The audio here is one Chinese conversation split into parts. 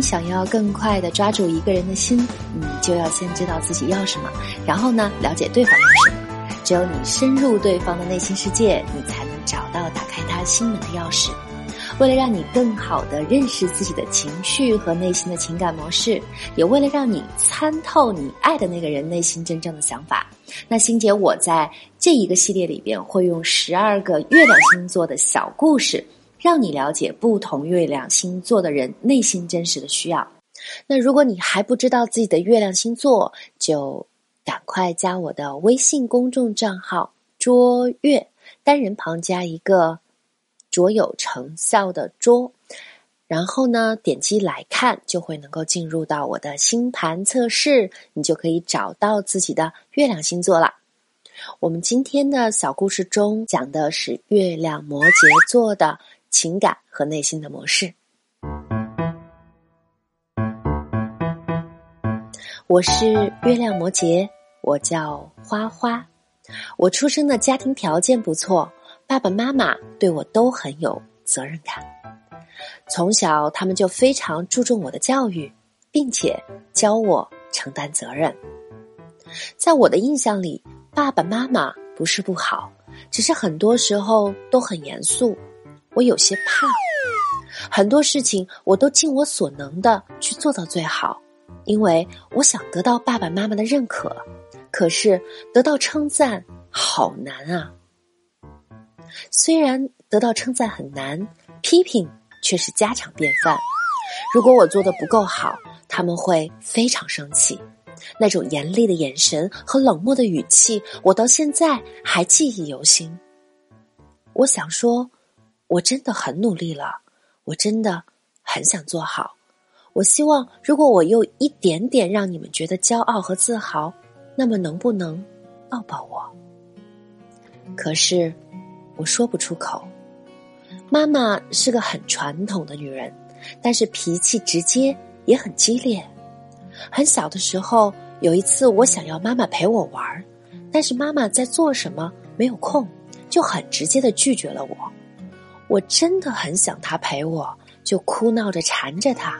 想要更快的抓住一个人的心，你就要先知道自己要什么，然后呢，了解对方要什么。只有你深入对方的内心世界，你才能找到打开他心门的钥匙。为了让你更好的认识自己的情绪和内心的情感模式，也为了让你参透你爱的那个人内心真正的想法，那欣姐我在这一个系列里边会用十二个月亮星座的小故事。让你了解不同月亮星座的人内心真实的需要。那如果你还不知道自己的月亮星座，就赶快加我的微信公众账号“卓越”，单人旁加一个“卓有成效”的“卓”，然后呢，点击来看，就会能够进入到我的星盘测试，你就可以找到自己的月亮星座了。我们今天的小故事中讲的是月亮摩羯座的。情感和内心的模式。我是月亮摩羯，我叫花花。我出生的家庭条件不错，爸爸妈妈对我都很有责任感。从小，他们就非常注重我的教育，并且教我承担责任。在我的印象里，爸爸妈妈不是不好，只是很多时候都很严肃。我有些怕，很多事情我都尽我所能的去做到最好，因为我想得到爸爸妈妈的认可。可是得到称赞好难啊！虽然得到称赞很难，批评却是家常便饭。如果我做的不够好，他们会非常生气，那种严厉的眼神和冷漠的语气，我到现在还记忆犹新。我想说。我真的很努力了，我真的很想做好。我希望，如果我有一点点让你们觉得骄傲和自豪，那么能不能抱抱我？可是我说不出口。妈妈是个很传统的女人，但是脾气直接也很激烈。很小的时候，有一次我想要妈妈陪我玩，但是妈妈在做什么没有空，就很直接的拒绝了我。我真的很想他陪我，就哭闹着缠着他，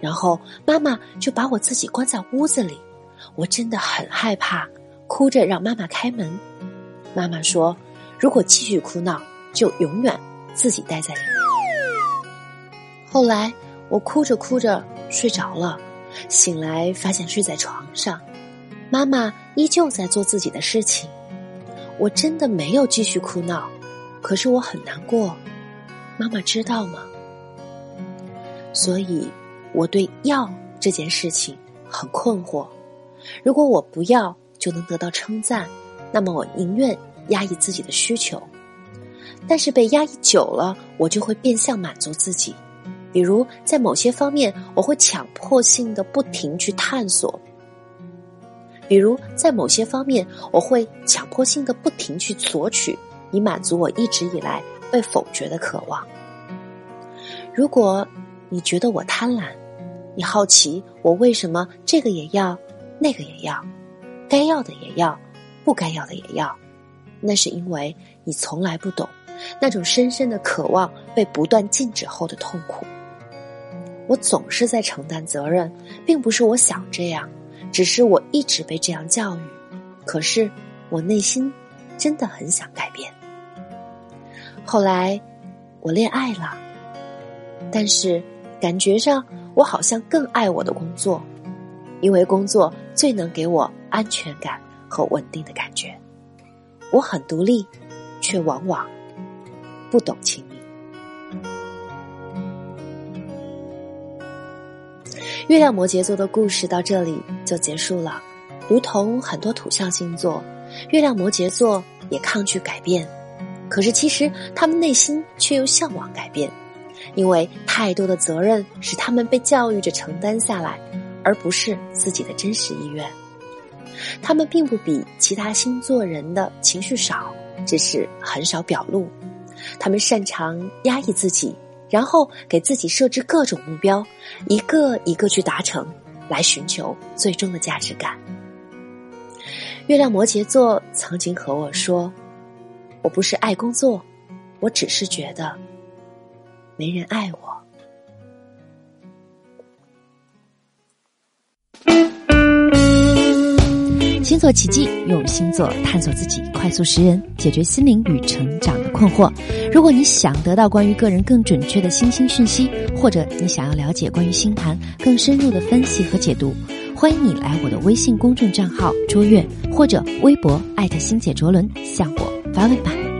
然后妈妈就把我自己关在屋子里。我真的很害怕，哭着让妈妈开门。妈妈说：“如果继续哭闹，就永远自己待在里面。”后来我哭着哭着睡着了，醒来发现睡在床上，妈妈依旧在做自己的事情。我真的没有继续哭闹。可是我很难过，妈妈知道吗？所以我对要这件事情很困惑。如果我不要就能得到称赞，那么我宁愿压抑自己的需求。但是被压抑久了，我就会变相满足自己。比如在某些方面，我会强迫性的不停去探索；比如在某些方面，我会强迫性的不停去索取。以满足我一直以来被否决的渴望。如果你觉得我贪婪，你好奇我为什么这个也要，那个也要，该要的也要，不该要的也要，那是因为你从来不懂那种深深的渴望被不断禁止后的痛苦。我总是在承担责任，并不是我想这样，只是我一直被这样教育。可是我内心真的很想改变。后来，我恋爱了，但是感觉上我好像更爱我的工作，因为工作最能给我安全感和稳定的感觉。我很独立，却往往不懂亲密。月亮摩羯座的故事到这里就结束了，如同很多土象星座，月亮摩羯座也抗拒改变。可是，其实他们内心却又向往改变，因为太多的责任使他们被教育着承担下来，而不是自己的真实意愿。他们并不比其他星座人的情绪少，只是很少表露。他们擅长压抑自己，然后给自己设置各种目标，一个一个去达成，来寻求最终的价值感。月亮摩羯座曾经和我说：“我不是爱工作，我只是觉得没人爱我。”星座奇迹，用星座探索自己，快速识人，解决心灵与成长的困惑。如果你想得到关于个人更准确的星星讯息，或者你想要了解关于星盘更深入的分析和解读，欢迎你来我的微信公众账号“卓越”或者微博艾特星姐卓伦向我发问吧。